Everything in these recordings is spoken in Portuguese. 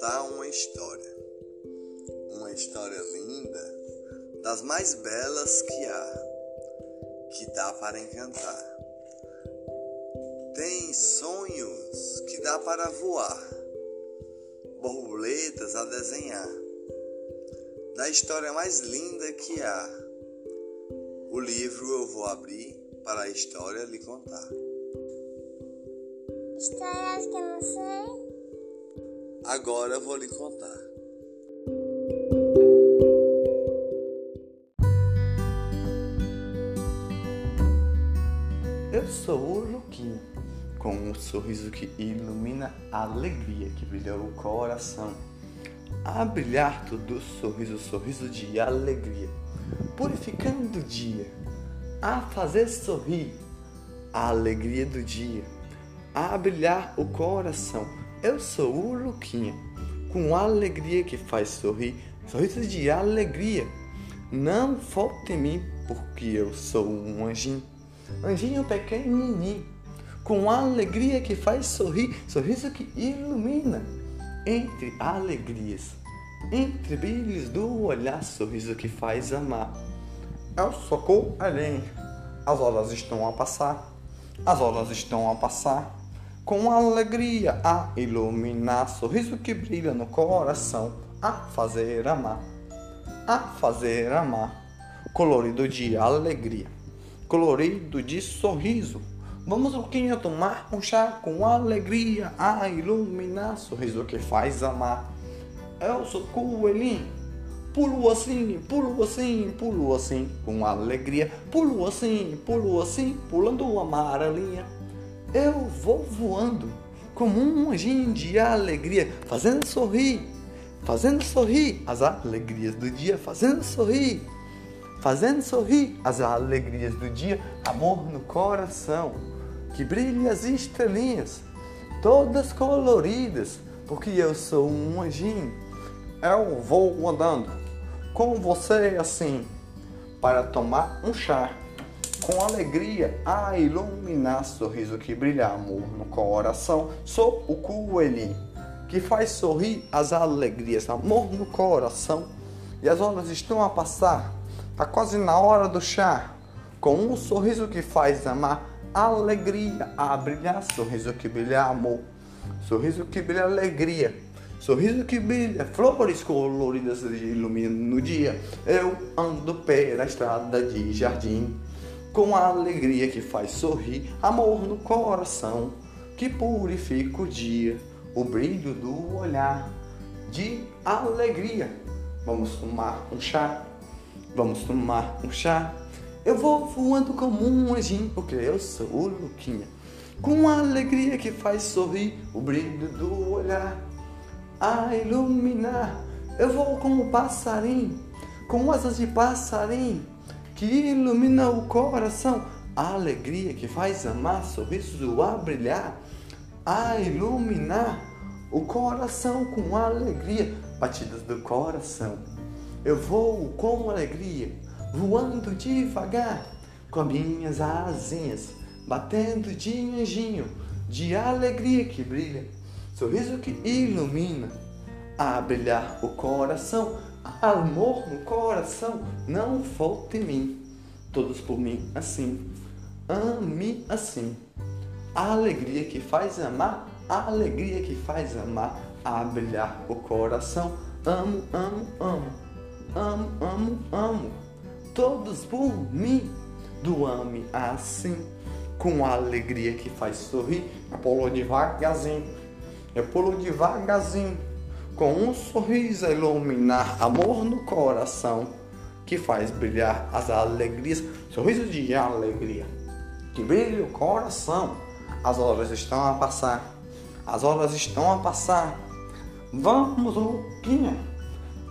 contar uma história. Uma história linda, das mais belas que há, que dá para encantar. Tem sonhos que dá para voar, borboletas a desenhar. Da história mais linda que há, o livro eu vou abrir para a história lhe contar. Histórias que eu não sei. Agora eu vou lhe contar. Eu sou o Luquinha, com um sorriso que ilumina a alegria que brilha o coração. A brilhar todo sorriso, sorriso de alegria, purificando o dia, a fazer sorrir a alegria do dia, a brilhar o coração. Eu sou o Luquinha, com alegria que faz sorrir, sorriso de alegria. Não falta em mim, porque eu sou um anjinho, anjinho pequenininho, com alegria que faz sorrir, sorriso que ilumina. Entre alegrias, entre brilhos do olhar, sorriso que faz amar. Eu sou coelhinho, as horas estão a passar, as horas estão a passar com alegria a iluminar, sorriso que brilha no coração, a fazer amar, a fazer amar, colorido de alegria, colorido de sorriso. Vamos, Luquinha, tomar um chá com alegria a iluminar, sorriso que faz amar. Eu sou coelhinho, pulo assim, pulo assim, pulo assim, com alegria, pulo assim, pulo assim, pulando amarelinha. Eu vou voando como um anjinho de alegria, fazendo sorrir, fazendo sorrir as alegrias do dia, fazendo sorrir, fazendo sorrir as alegrias do dia, amor no coração, que brilha as estrelinhas, todas coloridas, porque eu sou um anjinho. Eu vou andando com você assim, para tomar um chá com alegria a iluminar sorriso que brilha amor no coração. Sou o coelhinho que faz sorrir as alegrias, amor no coração. E as horas estão a passar, tá quase na hora do chá. Com um sorriso que faz amar, alegria a brilhar, sorriso que brilha amor, sorriso que brilha alegria. Sorriso que brilha, flores coloridas iluminam no dia. Eu ando pela estrada de jardim com a alegria que faz sorrir, amor no coração, que purifica o dia, o brilho do olhar de alegria. Vamos tomar um chá, vamos tomar um chá. Eu vou voando como um anjinho, porque eu sou o Luquinha. Com a alegria que faz sorrir, o brilho do olhar a iluminar. Eu vou como um passarinho, com asas de passarinho que ilumina o coração, a alegria que faz amar, sorriso a brilhar, a iluminar o coração com alegria, batidas do coração. Eu vou com alegria, voando devagar, com minhas asinhas, batendo de anjinho, de alegria que brilha, sorriso que ilumina, a brilhar o coração amor no coração, não falta em mim. Todos por mim assim, ame assim. A alegria que faz amar, a alegria que faz amar, a brilhar o coração. Amo, amo, amo, amo, amo, amo. Todos por mim, do ame assim. Com a alegria que faz sorrir, pulo devagarzinho, eu pulo devagarzinho com um sorriso a iluminar amor no coração, que faz brilhar as alegrias, sorriso de alegria, que brilha o coração. As horas estão a passar, as horas estão a passar. Vamos, Luquinha,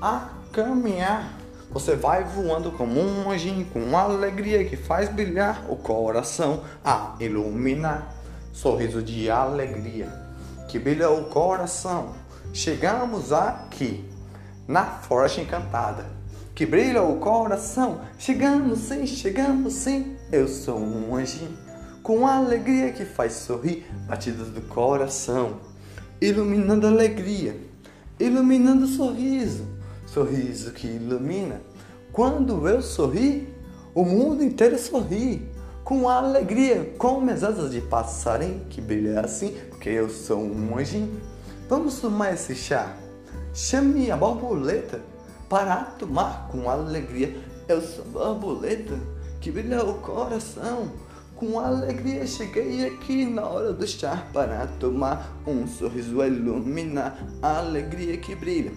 a caminhar. Você vai voando como um anjinho com alegria que faz brilhar o coração, a iluminar. Sorriso de alegria que brilha o coração Chegamos aqui, na Floresta Encantada, que brilha o coração. Chegamos sim, chegamos sim. Eu sou um anjinho, com alegria que faz sorrir, batidas do coração, iluminando alegria, iluminando sorriso, sorriso que ilumina. Quando eu sorri, o mundo inteiro sorri, com alegria, com minhas asas de passarinho que brilha assim, porque eu sou um anjinho. Vamos tomar esse chá? Chame a borboleta para tomar com alegria. Eu sou borboleta que brilha o coração. Com alegria cheguei aqui na hora do chá para tomar um sorriso a iluminar a alegria que brilha,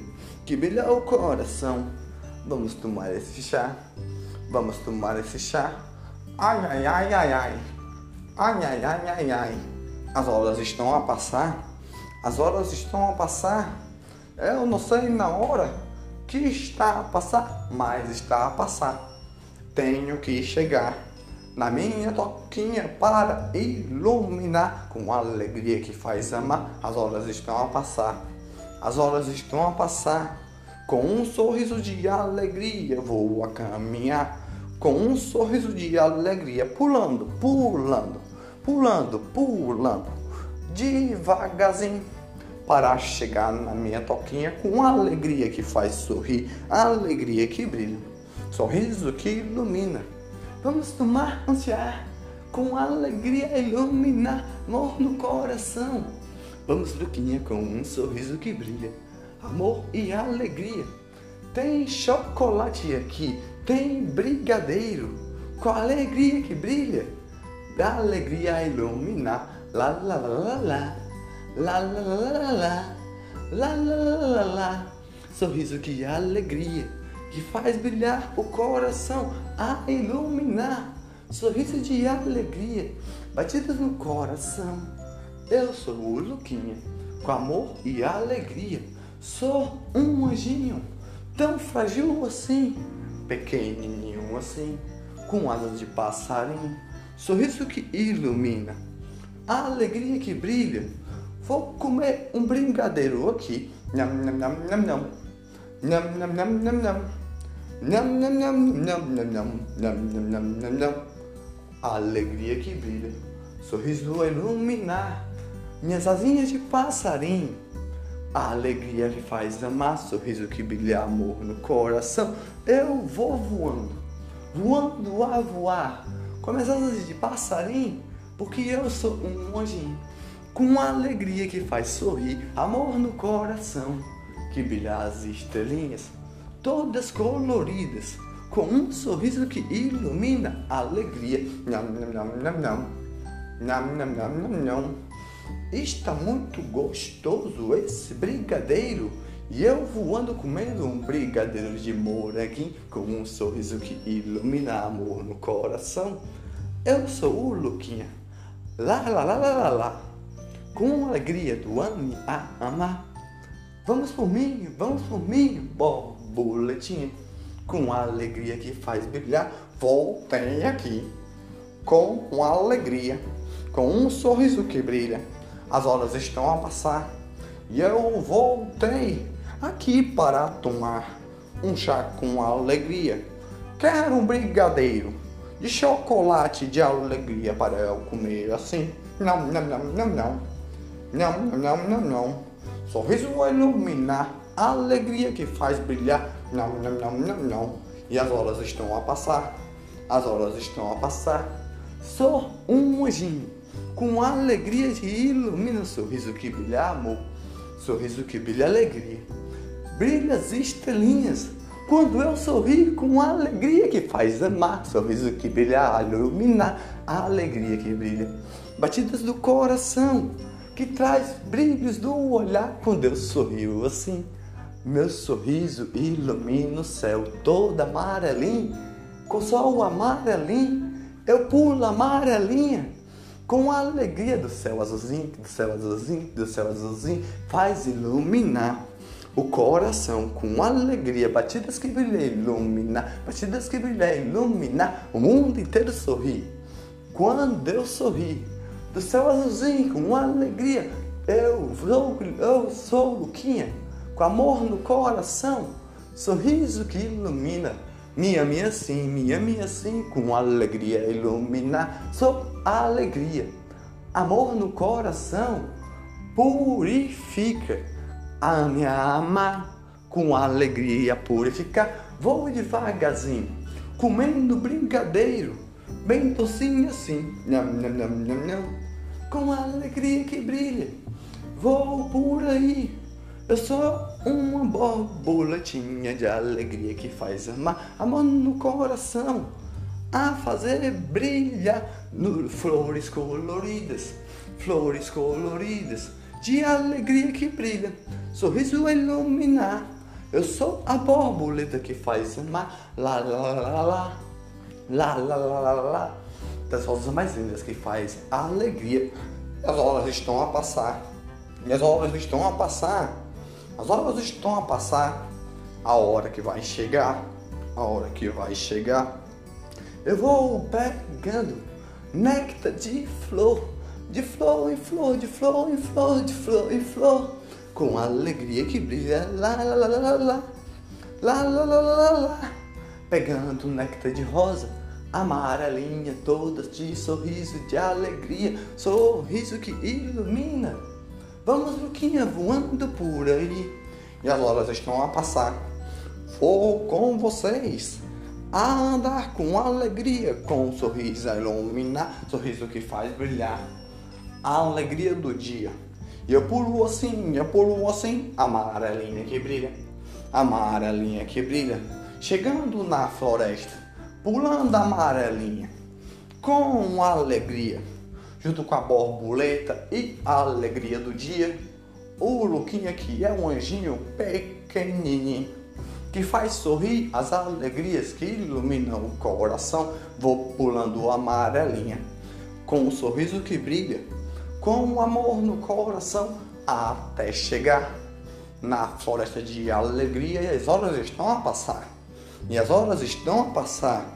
que brilha o coração. Vamos tomar esse chá. Vamos tomar esse chá. Ai ai ai ai ai. Ai ai ai ai ai. As horas estão a passar. As horas estão a passar. Eu não sei na hora que está a passar, mas está a passar. Tenho que chegar na minha toquinha para iluminar com a alegria que faz amar. As horas estão a passar. As horas estão a passar. Com um sorriso de alegria vou a caminhar. Com um sorriso de alegria, pulando, pulando, pulando, pulando, devagarzinho para chegar na minha toquinha com alegria que faz sorrir, alegria que brilha, sorriso que ilumina. Vamos tomar um chá com alegria iluminar amor no coração. Vamos, Luquinha, com um sorriso que brilha, amor e alegria. Tem chocolate aqui, tem brigadeiro, com alegria que brilha, da alegria a iluminar. Lá, lá, lá, lá, lá. Lá, lá, lá, lá, lá, lá, lá. Sorriso que alegria, que faz brilhar o coração, a iluminar. Sorriso de alegria, batidas no coração. Eu sou o Luquinha, com amor e alegria. Sou um anjinho, tão frágil assim, pequenininho assim, com asas de passarinho. Sorriso que ilumina, a alegria que brilha Vou comer um brigadeiro aqui. Nham, nham, nham, nham, nham. Nham, nham, nham, nham, nham. Nham, nham, nham, nham, nham, nham. Nham, nham, nham, nham, nham. Alegria que brilha, sorriso a iluminar, minhas asinhas de passarinho. A alegria que faz amar, sorriso que brilha amor no coração. Eu vou voando, voando a voar, com minhas asas de passarinho, porque eu sou um anjinho com alegria que faz sorrir, amor no coração, que brilha as estrelinhas, todas coloridas, com um sorriso que ilumina a alegria. Nham, nham, nham, nham, nham. Nham, nham, nham. Está muito gostoso esse brigadeiro. E eu voando comendo um brigadeiro de moranguinho com um sorriso que ilumina amor no coração. Eu sou o Luquinha. Lá, lá, lá, lá, lá, lá com alegria do ame a amar. Vamos por mim, vamos por mim, borboletinha, com a alegria que faz brilhar. Voltei aqui, com alegria, com um sorriso que brilha. As horas estão a passar e eu voltei aqui para tomar um chá com alegria. Quero um brigadeiro de chocolate de alegria para eu comer assim. Não, não, não, não, não. Não, não, não, não. Sorriso vai iluminar, a alegria que faz brilhar. Não, não, não, não, não. E as horas estão a passar, as horas estão a passar. Sou um anjinho, com alegria que ilumina, sorriso que brilha amor, sorriso que brilha alegria. Brilha as estrelinhas, quando eu sorri com alegria que faz amar, sorriso que brilha, iluminar, a alegria que brilha. Batidas do coração, que traz brilhos do olhar quando eu sorrio assim. Meu sorriso ilumina o céu todo amarelinho, com sol amarelinho, eu pulo amarelinha, com a alegria do céu azulzinho, do céu azulzinho, do céu azulzinho, faz iluminar o coração com alegria, batidas que brilham, iluminar, batidas que brilham, iluminar, o mundo inteiro sorri. Quando eu sorri, do céu azulzinho, com alegria. Eu sou, eu sou Luquinha, com amor no coração, sorriso que ilumina. Minha, minha sim, minha, minha sim, com alegria iluminar. Sou alegria, amor no coração, purifica. A me amar, com alegria purificar. Vou devagarzinho, comendo brincadeiro, bem docinho assim, nham, nham, nham, nham, nham, com alegria que brilha. Vou por aí, eu sou uma borboletinha de alegria que faz amar, amor no coração, a fazer brilhar no, flores coloridas, flores coloridas de alegria que brilha, sorriso a iluminar. Eu sou a borboleta que faz amar, lá lá lá lá, lá lá lá lá lá, das rosas mais lindas que faz alegria. As horas estão a passar, as horas estão a passar, as horas estão a passar. A hora que vai chegar, a hora que vai chegar. Eu vou pegando néctar de flor, de flor em flor, de flor em flor, de flor em flor. Com alegria que brilha lá, lá, lá, lá, lá, lá, lá, lá, lá, lá, pegando néctar de rosa, amarelinha, todas de sorriso de alegria, sorriso que ilumina. Vamos, Luquinha, voando por aí, e as horas estão a passar. Vou com vocês a andar com alegria, com um sorriso a iluminar, sorriso que faz brilhar a alegria do dia. E eu pulo assim, eu pulo assim, amarelinha que brilha, amarelinha que brilha. Chegando na floresta, pulando amarelinha, com alegria, junto com a borboleta e a alegria do dia. O Luquinha que é um anjinho pequenininho, que faz sorrir as alegrias que iluminam o coração. Vou pulando amarelinha, com um sorriso que brilha com amor no coração até chegar na floresta de alegria e as horas estão a passar. E as horas estão a passar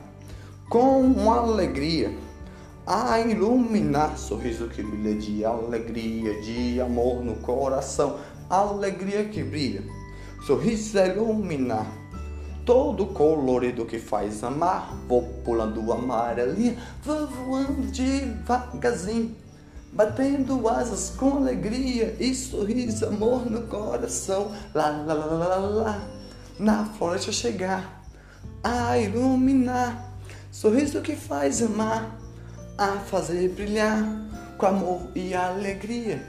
com alegria a iluminar sorriso que brilha de alegria, de amor no coração, alegria que brilha, sorriso a iluminar todo colorido que faz amar. Vou pulando amarelinha, vou voando devagarzinho batendo asas com alegria e sorriso, amor no coração. Lá, lá, lá, lá, lá, na floresta chegar a iluminar, sorriso que faz amar, a fazer brilhar com amor e alegria,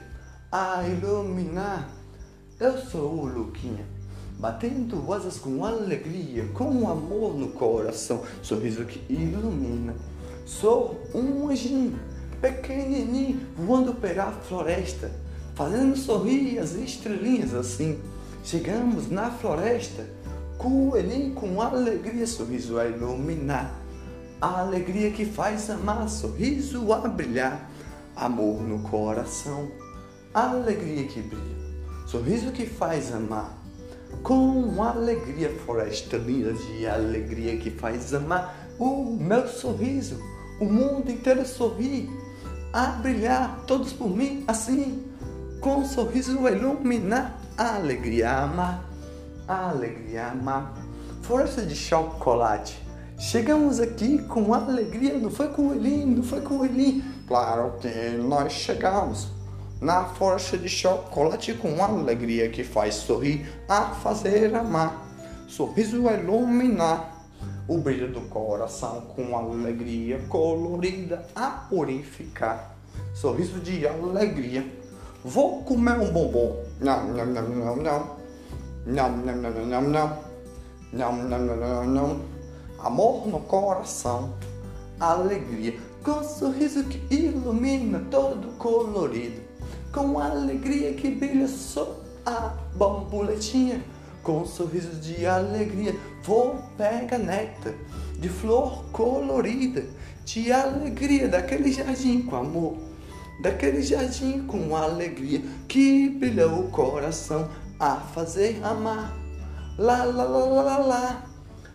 a iluminar. Eu sou o Luquinha, batendo asas com alegria, com amor no coração, sorriso que ilumina. Sou um anjinho pequenininho, voando pela floresta, fazendo sorrir as estrelinhas assim. Chegamos na floresta, coelhinho com alegria, sorriso a iluminar. A alegria que faz amar, sorriso a brilhar, amor no coração, alegria que brilha, sorriso que faz amar. Com alegria, floresta linda de alegria que faz amar o meu sorriso, o mundo inteiro sorri a brilhar, todos por mim, assim, com um sorriso a iluminar, alegria amar, alegria amar. Força de chocolate. Chegamos aqui com alegria, não foi ele, não foi ele. Claro que nós chegamos na força de chocolate com alegria que faz sorrir, a fazer amar. Sorriso a iluminar o brilho do coração com alegria colorida a purificar. Sorriso de alegria. Vou comer um bombom. Não, não, não, não, não. Não, não, não, não, não, não. Não, não, não, não. Amor no coração. Alegria. Com sorriso que ilumina todo colorido. Com alegria que brilha sou a borboletinha com sorriso de alegria. Vou pegar néctar de flor colorida, de alegria, daquele jardim com amor, daquele jardim com alegria que brilha o coração a fazer amar. Lá, lá, lá, lá, lá.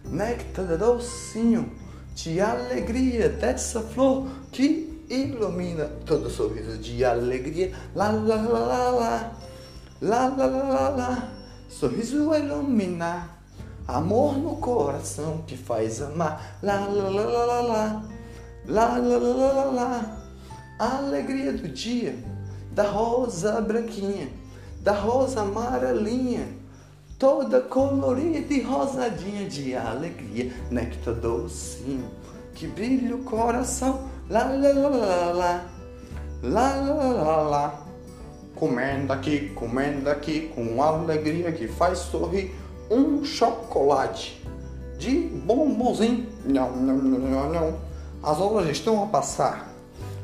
néctar docinho de alegria dessa flor que ilumina todo sorriso de alegria. Lá, lá, lá, lá, lá, lá, lá, lá, lá. Sorriso a iluminar, amor no coração que faz amar. Lá, lá, lá, lá, lá, lá, lá, lá, lá, lá, lá. A alegria do dia, da rosa branquinha, da rosa amarelinha, toda colorida e rosadinha de alegria, néctar docinho que brilha o coração, lá lá lá lá lá, lá lá lá lá. Comendo aqui, comendo aqui, com alegria que faz sorrir, um chocolate de bombonzinho. Não, não, não, não. As horas estão a passar,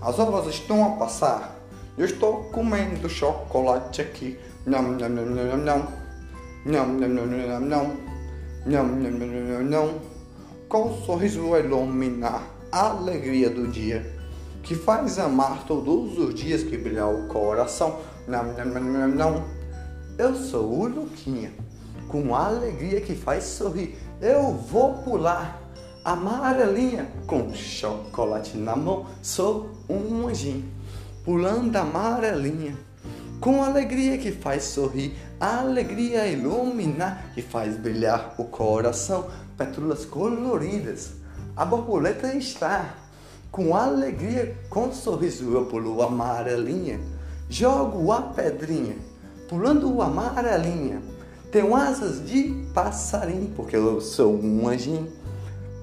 as horas estão a passar. Eu estou comendo chocolate aqui. Não, não, não, não, não. Não, não, não, não, não. Não, não, não, não, não. Com um sorriso a iluminar a alegria do dia. Que faz amar todos os dias que brilha o coração. Não, não, não, não. Eu sou o Luquinha. Com a alegria que faz sorrir. Eu vou pular amarelinha com chocolate na mão. Sou um anjinho pulando amarelinha, com alegria que faz sorrir, a alegria iluminar, que faz brilhar o coração, pétalas coloridas. A borboleta está com alegria, com sorriso eu pulo amarelinha, jogo a pedrinha, pulando amarelinha. Tenho asas de passarinho, porque eu sou um anjinho,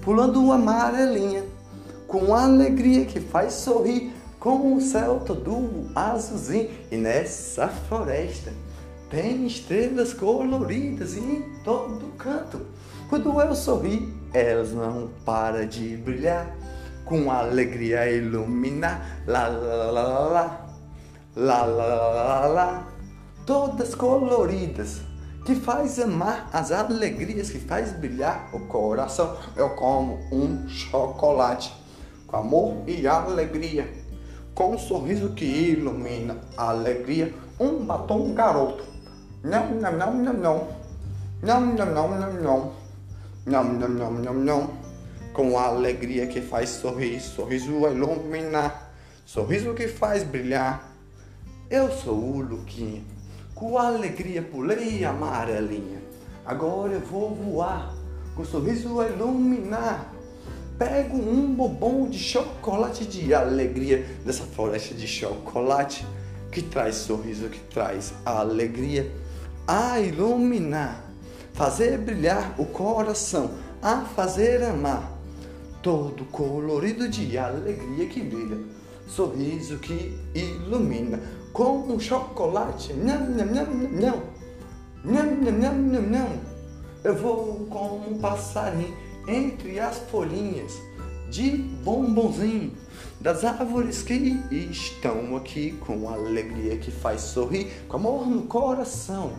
pulando amarelinha, com alegria que faz sorrir, com o céu todo azulzinho e nessa floresta tem estrelas coloridas em todo canto. Quando eu sorri, elas não param de brilhar, com alegria iluminar, lá lá lá lá lá, lá lá lá lá, todas coloridas, que faz amar as alegrias, que faz brilhar o coração. Eu como um chocolate com amor e alegria com um sorriso que ilumina a alegria, um batom garoto. Não, não, não, não, não. Não, não, não, não, não. Não, não, não, não, não. Com a alegria que faz sorrir, sorriso a iluminar, sorriso que faz brilhar. Eu sou o Luquinha, com alegria pulei a amarelinha. Agora eu vou voar, com sorriso a iluminar. Pego um bombom de chocolate de alegria dessa floresta de chocolate que traz sorriso, que traz alegria, a iluminar, fazer brilhar o coração, a fazer amar, todo colorido de alegria que brilha, sorriso que ilumina, com um chocolate, não, não, não, não, não, não, não, não, não, eu vou com um passarinho entre as folhinhas de bombonzinho das árvores que estão aqui com alegria que faz sorrir, com amor no coração,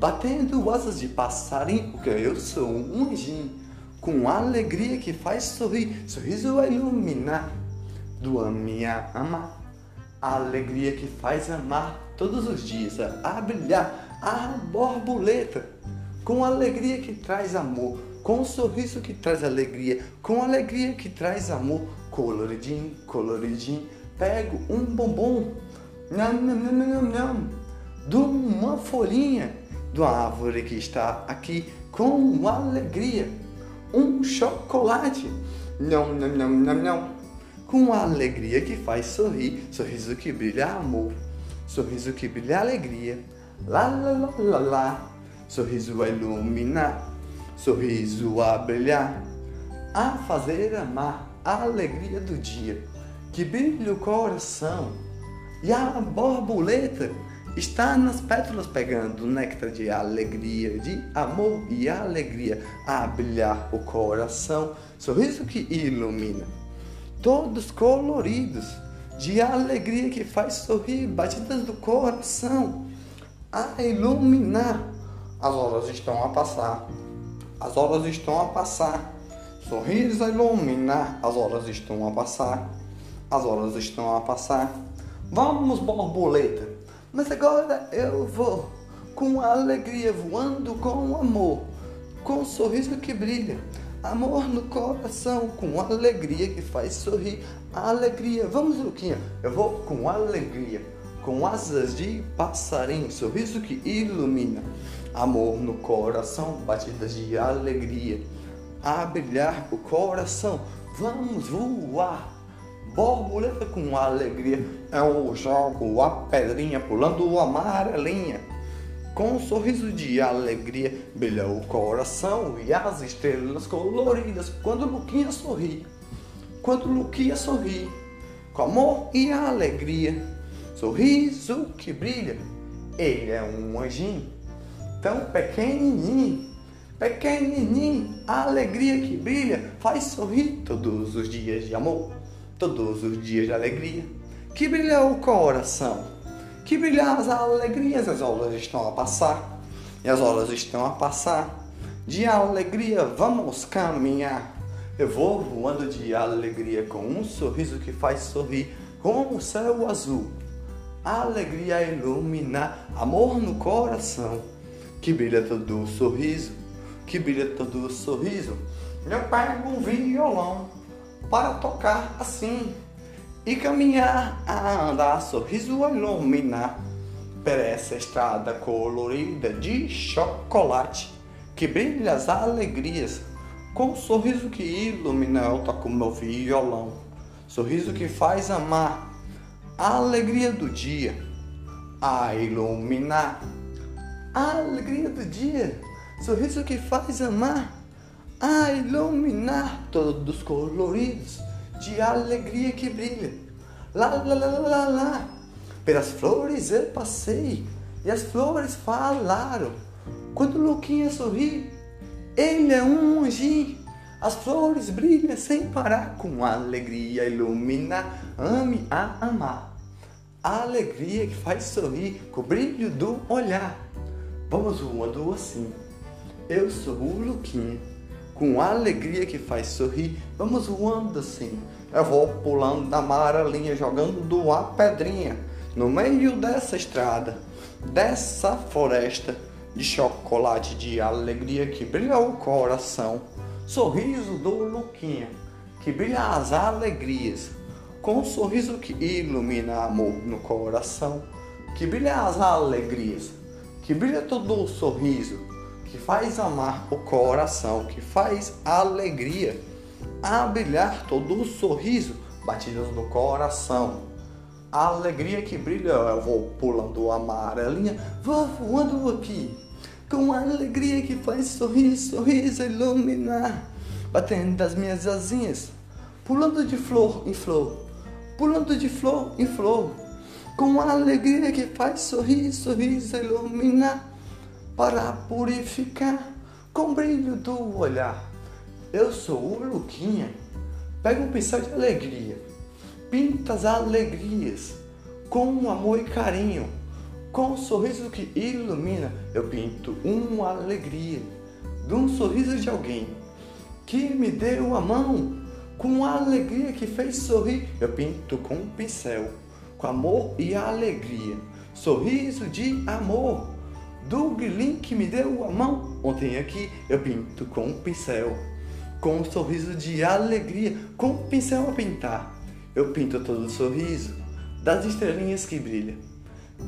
batendo asas de passarinho, porque eu sou um anjinho, com alegria que faz sorrir, sorriso a iluminar do minha ama, a alegria que faz amar todos os dias, a brilhar, a borboleta, com alegria que traz amor, com um sorriso que traz alegria, com alegria que traz amor, coloridinho, coloridinho, pego um bombom, não, não, não, não, de uma folhinha de uma árvore que está aqui com alegria, um chocolate, não, não, não, não, não, com alegria que faz sorrir, sorriso que brilha amor, sorriso que brilha alegria, lá, lá, lá, lá, lá, sorriso a iluminar sorriso a brilhar, a fazer amar a alegria do dia, que brilha o coração, e a borboleta está nas pétalas pegando néctar de alegria, de amor e alegria, a brilhar o coração, sorriso que ilumina, todos coloridos, de alegria que faz sorrir, batidas do coração, a iluminar. As horas estão a passar as horas estão a passar. Sorriso a iluminar. As horas estão a passar. As horas estão a passar. Vamos, borboleta. Mas agora eu vou com alegria, voando com amor, com um sorriso que brilha, amor no coração, com alegria que faz sorrir, alegria. Vamos, Luquinha, eu vou com alegria, com asas de passarinho, sorriso que ilumina, amor no coração, batidas de alegria, a brilhar o coração, vamos voar. Borboleta com alegria, é o jogo, a pedrinha pulando amarelinha, Com um sorriso de alegria brilha o coração e as estrelas coloridas quando Luquinha sorri. Quando Luquinha sorri, com amor e alegria, sorriso que brilha. Ele é um anjinho tão pequenininho, pequenininho, a alegria que brilha faz sorrir todos os dias de amor, todos os dias de alegria. Que brilha o coração que brilhar as alegrias, as aulas estão a passar, e as horas estão a passar. De alegria vamos caminhar. Eu vou voando de alegria com um sorriso que faz sorrir, como o céu azul. Alegria ilumina, amor no coração, que brilha todo o sorriso, que brilha todo o sorriso. Eu pego um violão para tocar assim e caminhar a andar, sorriso a iluminar. Por essa estrada colorida de chocolate que brilha as alegrias. Com um sorriso que ilumina eu toco meu violão. Sorriso que faz amar a alegria do dia a iluminar. A alegria do dia sorriso que faz amar a iluminar todos coloridos de alegria que brilha. Lá, lá, lá, lá, lá. Pelas flores eu passei e as flores falaram. Quando Luquinha sorri, ele é um anjinho. As flores brilham sem parar, com alegria ilumina, ame a amar. A alegria que faz sorrir com o brilho do olhar. Vamos voando assim. Eu sou o Luquinha com alegria que faz sorrir, vamos voando assim. Eu vou pulando da amarelinha, jogando a pedrinha no meio dessa estrada, dessa floresta de chocolate de alegria que brilha o coração. Sorriso do Luquinha, que brilha as alegrias, com um sorriso que ilumina amor no coração, que brilha as alegrias, que brilha todo o sorriso que faz amar o coração, que faz a alegria a brilhar todo o sorriso, batidas no coração. A alegria que brilha, eu vou pulando amarelinha, vou voando aqui, com a alegria que faz sorrir, sorriso iluminar, batendo as minhas asinhas, pulando de flor em flor, pulando de flor em flor, com a alegria que faz sorrir, sorriso iluminar para purificar com brilho do olhar. Eu sou o Luquinha. Pega um pincel de alegria, pinta as alegrias com amor e carinho, com um sorriso que ilumina. Eu pinto uma alegria de um sorriso de alguém que me deu a mão com a alegria que fez sorrir. Eu pinto com um pincel, com amor e alegria, sorriso de amor do grilinho que me deu a mão. Ontem aqui eu pinto com um pincel, com um sorriso de alegria, com um pincel a pintar. Eu pinto todo o sorriso das estrelinhas que brilham,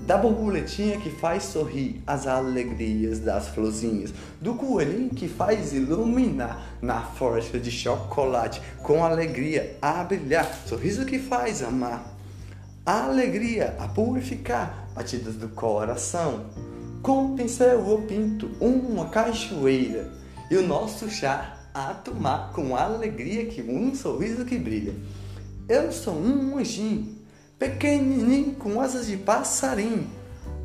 da borboletinha que faz sorrir as alegrias das florzinhas, do coelhinho que faz iluminar na floresta de chocolate com alegria a brilhar, sorriso que faz amar, a alegria a purificar batidas do coração com pincel eu pinto uma cachoeira e o nosso chá a tomar com alegria que um sorriso que brilha. Eu sou um anjinho, pequenininho com asas de passarinho.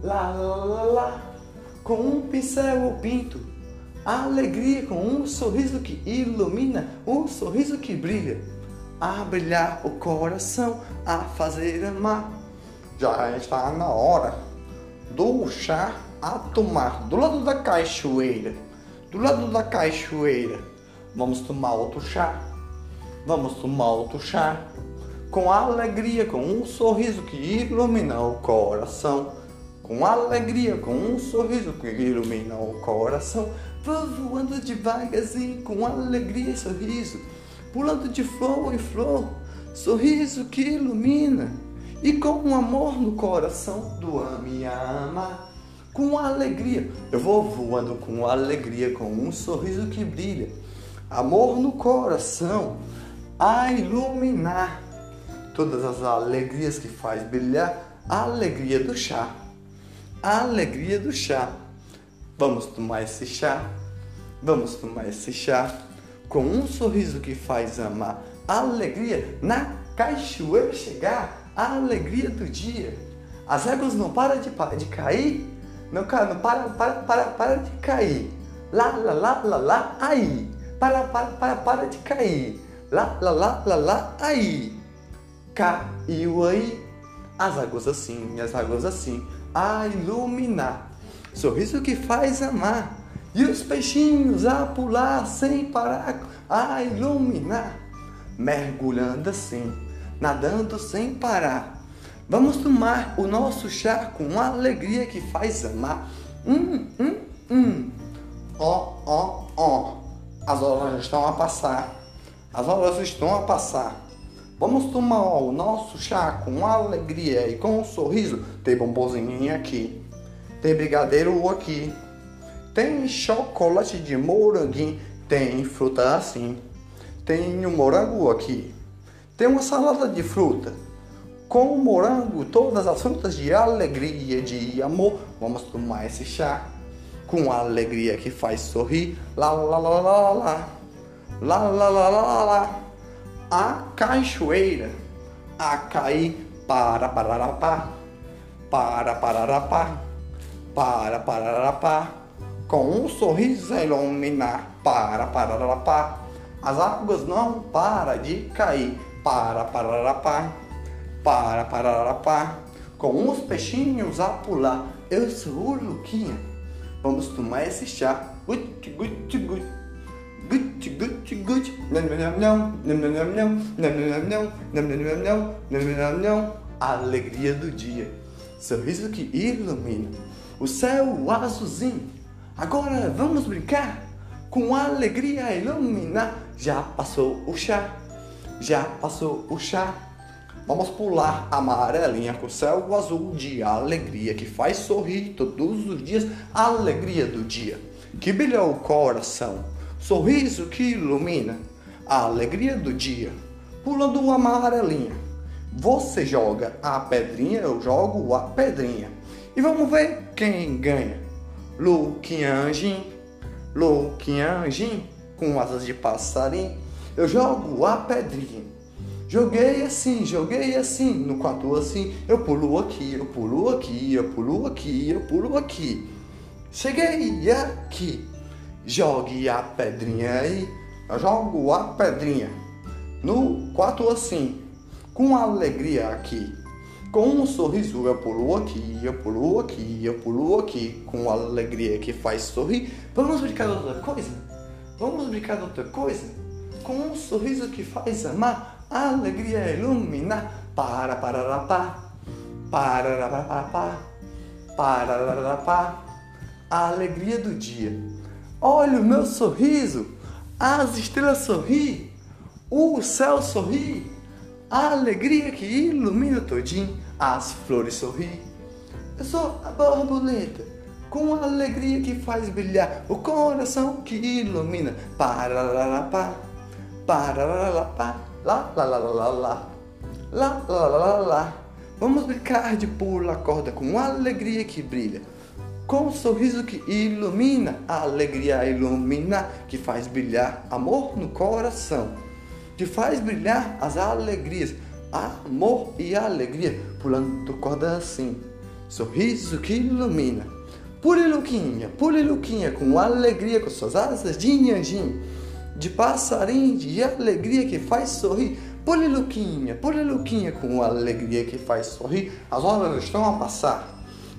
Lá, lá, lá, lá. Com um pincel eu pinto alegria com um sorriso que ilumina, um sorriso que brilha. A brilhar o coração, a fazer amar. Já está na hora do chá a tomar do lado da cachoeira, do lado da cachoeira, vamos tomar outro chá, vamos tomar outro chá, com alegria, com um sorriso que ilumina o coração, com alegria, com um sorriso que ilumina o coração, vou voando devagarzinho, com alegria e sorriso, pulando de flor em flor, sorriso que ilumina, e com um amor no coração do ame e ama com alegria. Eu vou voando com alegria, com um sorriso que brilha, amor no coração, a iluminar todas as alegrias que faz brilhar a alegria do chá. A alegria do chá. Vamos tomar esse chá? Vamos tomar esse chá com um sorriso que faz amar a alegria na cachoeira chegar, a alegria do dia. As águas não param de, de cair, não, não para, para, para, para de cair. Lá, lá, lá, lá, lá, aí. Para, para, para, para de cair. Lá, lá, lá, lá, lá, aí. Caiu aí. As águas assim, as águas assim, a iluminar. Sorriso que faz amar. E os peixinhos a pular sem parar, a iluminar. Mergulhando assim, nadando sem parar. Vamos tomar o nosso chá com alegria que faz amar. Hum, hum, hum. Ó, ó, ó. As horas estão a passar. As horas estão a passar. Vamos tomar o nosso chá com alegria e com um sorriso. Tem bombonzinho aqui. Tem brigadeiro aqui. Tem chocolate de moranguinho. Tem fruta assim. Tem um morango aqui. Tem uma salada de fruta. Com morango, todas as frutas de alegria, de amor. Vamos tomar esse chá com alegria que faz sorrir. Lá, lá, lá, lá, lá. Lá, lá, lá, lá, lá. A cachoeira a cair para pararapá. Para pararapá. Para pararapá com um sorriso a iluminar, para, pararapá. As águas não param de cair, para, pararapá, para, pararapá. Com uns peixinhos a pular, eu sou o Luquinha. Vamos tomar esse chá. Gut, gut, gut. Gut, gut, gut. Não, não, não, não, não, não, não, não, não, não, não, não, Alegria do dia. Sorriso que ilumina. O céu azulzinho Agora vamos brincar com alegria iluminar. Já passou o chá, já passou o chá. Vamos pular a amarelinha com o céu azul de alegria que faz sorrir todos os dias. Alegria do dia que brilha o coração, sorriso que ilumina. A alegria do dia pulando amarelinha. Você joga a pedrinha, eu jogo a pedrinha. E vamos ver quem ganha. Luquinha Anjim, Luquinha Anjim, com asas de passarinho, eu jogo a pedrinha. Joguei assim, joguei assim, no quarto assim, eu pulo aqui, eu pulo aqui, eu pulo aqui, eu pulo aqui. Cheguei aqui, jogue a pedrinha aí, eu jogo a pedrinha. No quarto assim, com alegria aqui. Com um sorriso eu pulo aqui, eu pulo aqui, eu pulo aqui, com alegria que faz sorrir. Vamos brincar de outra coisa? Vamos brincar de outra coisa? Com um sorriso que faz amar, alegria iluminar. Para, para, para, para, para, para, para, para, a alegria do dia. Olha o meu sorriso, as estrelas sorri, o céu sorri, a alegria que ilumina todinho. As flores sorriem. Eu sou a borboleta, com a alegria que faz brilhar o coração que ilumina. Pararapá, pararapá, Lá, lá, lá, lá, lá, lá. Lá, lá, lá, lá, lá. Vamos brincar de pula corda com alegria que brilha. Com um sorriso que ilumina, a alegria ilumina, que faz brilhar amor no coração. Que faz brilhar as alegrias, amor e alegria, pulando corda assim. Sorriso que ilumina. Pule Luquinha, pule Luquinha, com alegria, com suas asas de anjinho de passarinho, de alegria que faz sorrir. Pule Luquinha, pule Luquinha, com alegria que faz sorrir. As horas estão a passar,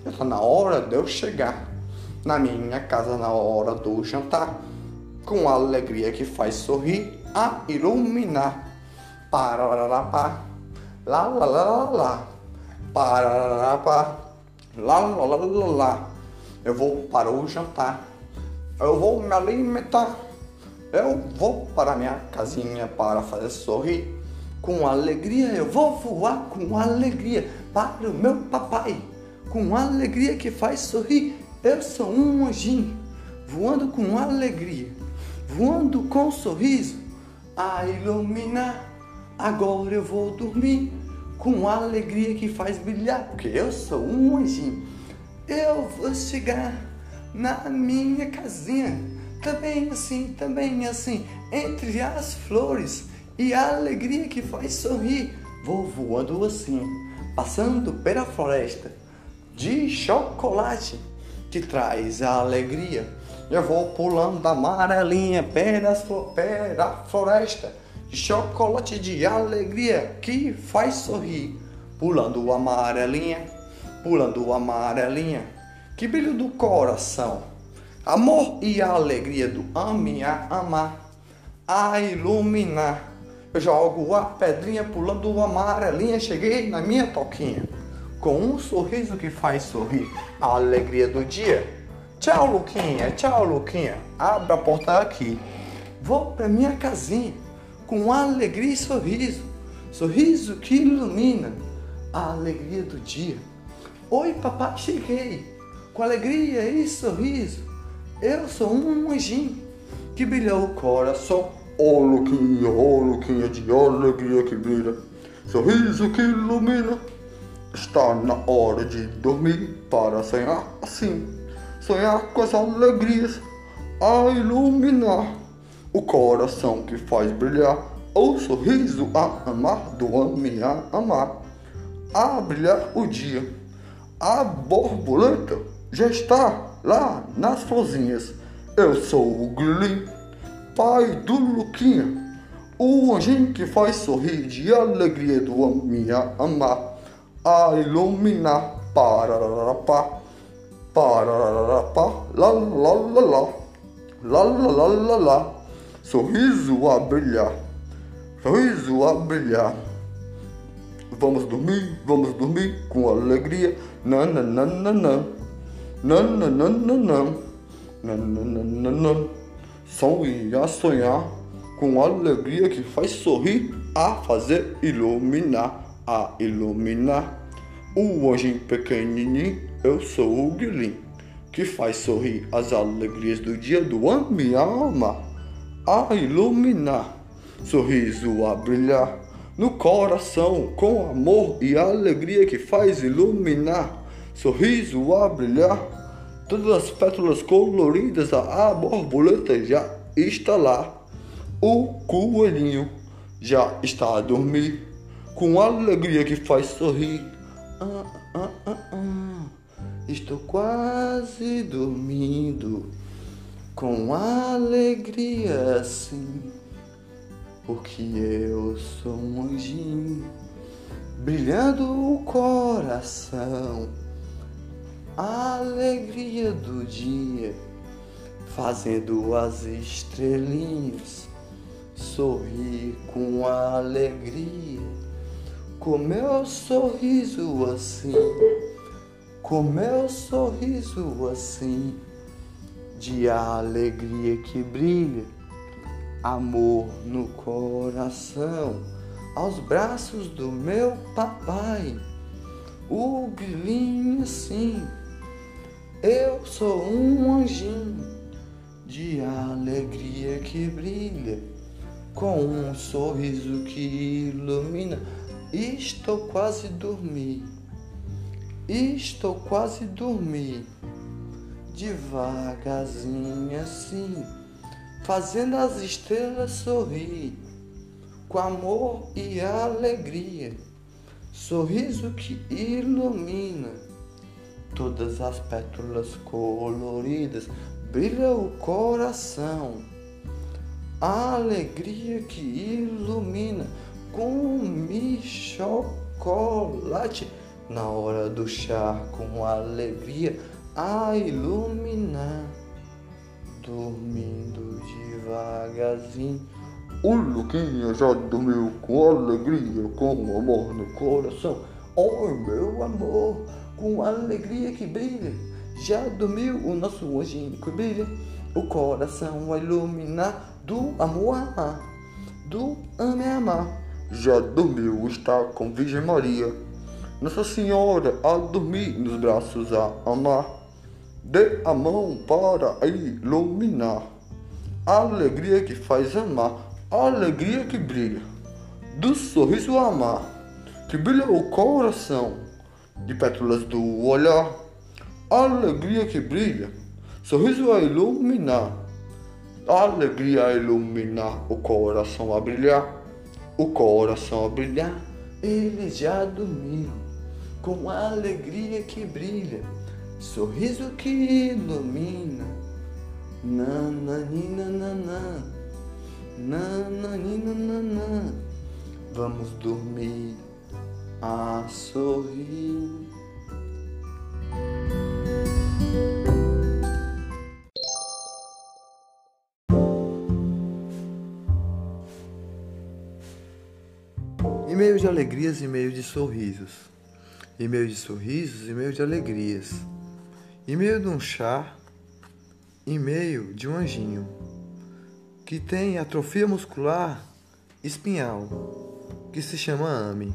está na hora de eu chegar na minha casa, na hora do jantar, com alegria que faz sorrir, a iluminar. Pararapá lá lá lá lá lá para lá lá lá lá lá eu vou para o jantar eu vou me alimentar eu vou para minha casinha para fazer sorrir. Com alegria eu vou voar com alegria para o meu papai. Com alegria que faz sorrir. Eu sou um anjinho voando com alegria voando com sorriso. A iluminar Agora eu vou dormir. Com alegria que faz brilhar, porque eu sou um anjinho. Eu vou chegar na minha casinha. Também assim, também assim, entre as flores e a alegria que faz sorrir. Vou voando assim, passando pela floresta de chocolate que traz a alegria. Eu vou pulando amarelinha pela, pela floresta de chocolate de alegria que faz sorrir. Pulando amarelinha, pulando amarelinha, que brilho do coração. Amor e a alegria do ame a amar, a iluminar. Eu jogo a pedrinha pulando amarelinha, cheguei na minha toquinha. Com um sorriso que faz sorrir a alegria do dia. Tchau, Luquinha, tchau, Luquinha. Abra a porta aqui. Vou pra minha casinha com alegria e sorriso. Sorriso que ilumina a alegria do dia. Oi, papai, cheguei com alegria e sorriso. Eu sou um anjinho. Que brilhou o coração. Oh, Luquinha, oh, Luquinha de alegria que brilha, sorriso que ilumina. Está na hora de dormir para sonhar assim, sonhar com as alegrias a iluminar. O coração que faz brilhar, o sorriso a amar, do ame a amar, a brilhar o dia. A borboleta já está lá nas florzinhas. Eu sou o Gli, pai do Luquinha, o anjinho que faz sorrir de alegria do ame a amar, a iluminar. Pararapá, pararapá, lá lá sorriso a brilhar, sorriso a brilhar. Vamos dormir, vamos dormir com alegria. Não, não, não, não, não. Não, não, não, não, não. Não. Sonhar, sonhar com alegria que faz sorrir, a fazer iluminar, a iluminar. O anjinho pequenininho, eu sou o guilim, que faz sorrir as alegrias do dia do ano me ama a iluminar, sorriso a brilhar no coração com amor e alegria que faz iluminar, sorriso a brilhar, todas as pétalas coloridas, a borboleta já está lá, o coelhinho já está a dormir. Com alegria que faz sorrir. Ah, ah, ah, ah. Estou quase dormindo. Com alegria sim, porque eu sou um anjinho, brilhando o coração, a alegria do dia, fazendo as estrelinhas sorrir com alegria, com meu sorriso assim, com meu sorriso assim? De alegria que brilha, amor no coração, aos braços do meu papai, o grilinho sim, eu sou um anjinho de alegria que brilha, com um sorriso que ilumina. Estou quase dormir, estou quase dormir devagarzinho assim, fazendo as estrelas sorrir, com amor e alegria, sorriso que ilumina todas as pétalas coloridas, brilha o coração, a alegria que ilumina com chocolate na hora do chá com alegria a iluminar, dormindo devagarzinho. O Luquinha já dormiu com alegria, com amor no coração. Oh, meu amor, com alegria que brilha. Já dormiu o nosso anjinho que brilha. O coração a iluminar do amor a amar, do ame a amar. Já dormiu, está com Virgem Maria. Nossa Senhora a dormir nos braços a amar. Dê a mão para iluminar. A alegria que faz amar, a alegria que brilha. Do sorriso amar, que brilha o coração. De pétalas do olhar, a alegria que brilha. sorriso a iluminar, a alegria a iluminar, o coração a brilhar, o coração a brilhar. Eles já dormiram com a alegria que brilha, sorriso que ilumina. Nananina, nanã, nananina, nanã. Vamos dormir a sorrir. Em meio de alegrias e meio de sorrisos. Em meio de sorrisos e meio de alegrias. Em meio de um chá, em meio de um anjinho que tem atrofia muscular espinhal, que se chama AME.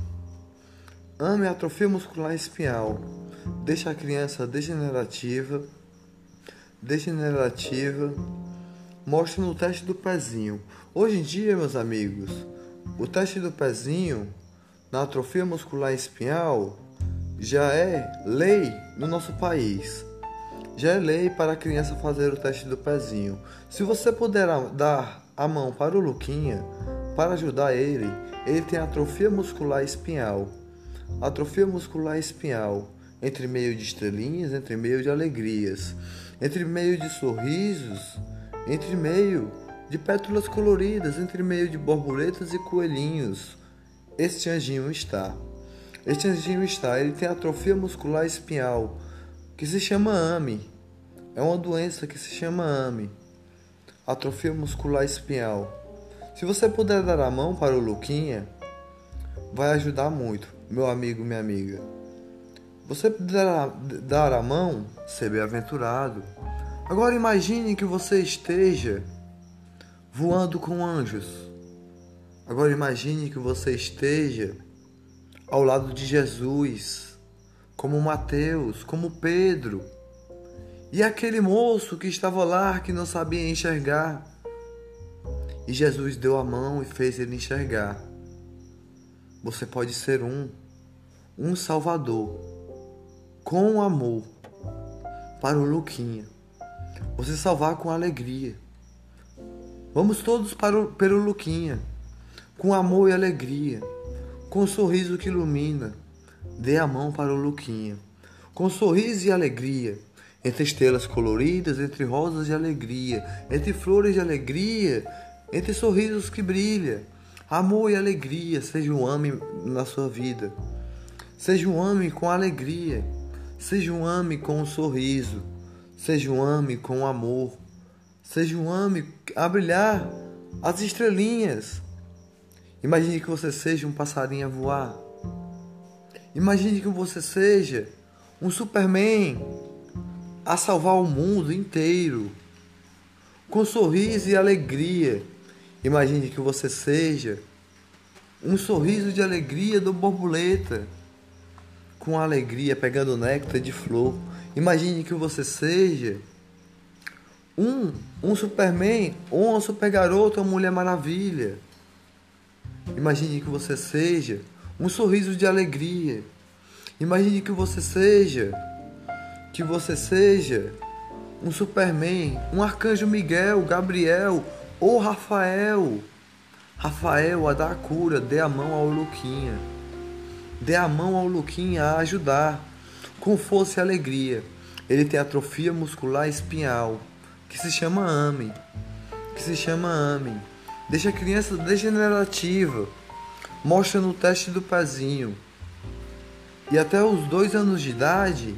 AME atrofia muscular espinhal. Deixa a criança degenerativa, degenerativa. Mostra no teste do pezinho. Hoje em dia, meus amigos, o teste do pezinho na atrofia muscular espinhal já é lei no nosso país. Já é lei para a criança fazer o teste do pezinho. Se você puder dar a mão para o Luquinha para ajudar ele, ele tem atrofia muscular espinhal. Atrofia muscular espinhal, entre meio de estrelinhas, entre meio de alegrias, entre meio de sorrisos, entre meio de pétalas coloridas entre meio de borboletas e coelhinhos. Este anjinho está. Este anjinho está, ele tem atrofia muscular espinhal, que se chama AME. É uma doença que se chama AME. Atrofia muscular espinhal. Se você puder dar a mão para o Luquinha, vai ajudar muito, meu amigo, minha amiga. Você puder dar a mão, ser bem-aventurado. Agora imagine que você esteja voando com anjos. Agora imagine que você esteja ao lado de Jesus, como Mateus, como Pedro, e aquele moço que estava lá que não sabia enxergar. E Jesus deu a mão e fez ele enxergar. Você pode ser um, um Salvador, com amor, para o Luquinha. Você salvar com alegria. Vamos todos para o, pelo Luquinha, com amor e alegria, com um sorriso que ilumina. Dê a mão para o Luquinha, com sorriso e alegria, entre estrelas coloridas, entre rosas de alegria, entre flores de alegria, entre sorrisos que brilha. Amor e alegria, seja um homem na sua vida. Seja um homem com alegria, seja um homem com um sorriso, seja um homem com amor Seja um homem a brilhar as estrelinhas. Imagine que você seja um passarinho a voar. Imagine que você seja um Superman a salvar o mundo inteiro com sorriso e alegria. Imagine que você seja um sorriso de alegria do borboleta com alegria pegando néctar de flor. Imagine que você seja um, um Superman, ou uma super garota, uma Mulher Maravilha. Imagine que você seja um sorriso de alegria. Imagine que você seja, que você seja um Superman, um Arcanjo Miguel, Gabriel ou Rafael. Rafael a dar a cura, dê a mão ao Luquinha. Dê a mão ao Luquinha a ajudar, com força e alegria. Ele tem atrofia muscular espinhal que se chama AME, que se chama AME. Deixa a criança degenerativa, mostra no teste do pezinho. E até os dois anos de idade,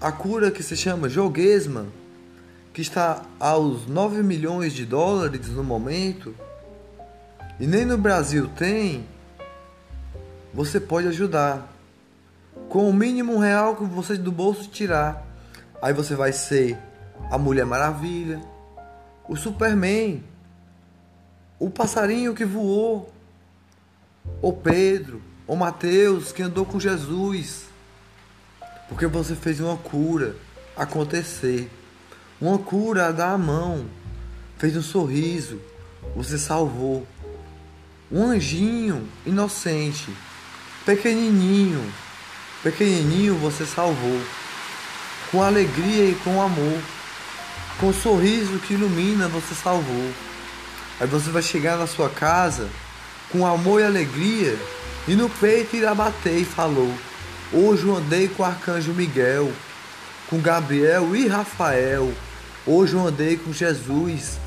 a cura que se chama Joguesma, que está aos 9 milhões de dólares no momento, e nem no Brasil tem, você pode ajudar. Com o mínimo real que você do bolso tirar. Aí você vai ser a Mulher Maravilha, o Superman, o passarinho que voou, o Pedro, o Mateus que andou com Jesus, porque você fez uma cura acontecer, uma cura a dar a mão, fez um sorriso, você salvou, um anjinho inocente, pequenininho, pequenininho você salvou, com alegria e com amor. Com o sorriso que ilumina, você salvou. Aí você vai chegar na sua casa com amor e alegria, e no peito irá bater e falou: Hoje andei com o arcanjo Miguel, com Gabriel e Rafael. Hoje andei com Jesus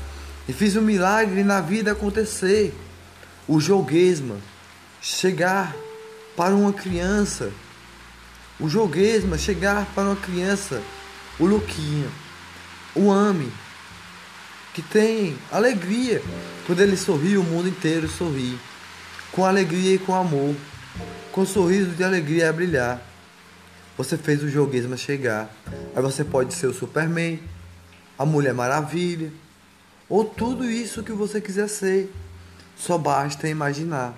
e fiz um milagre na vida acontecer. O joguesma chegar para uma criança. O joguesma chegar para uma criança. O Luquinha. O ame. Que tem alegria. Quando ele sorri, o mundo inteiro sorri. Com alegria e com amor. Com um sorriso de alegria a brilhar. Você fez o joguesma chegar. Aí você pode ser o Superman, a Mulher Maravilha, ou tudo isso que você quiser ser. Só basta imaginar.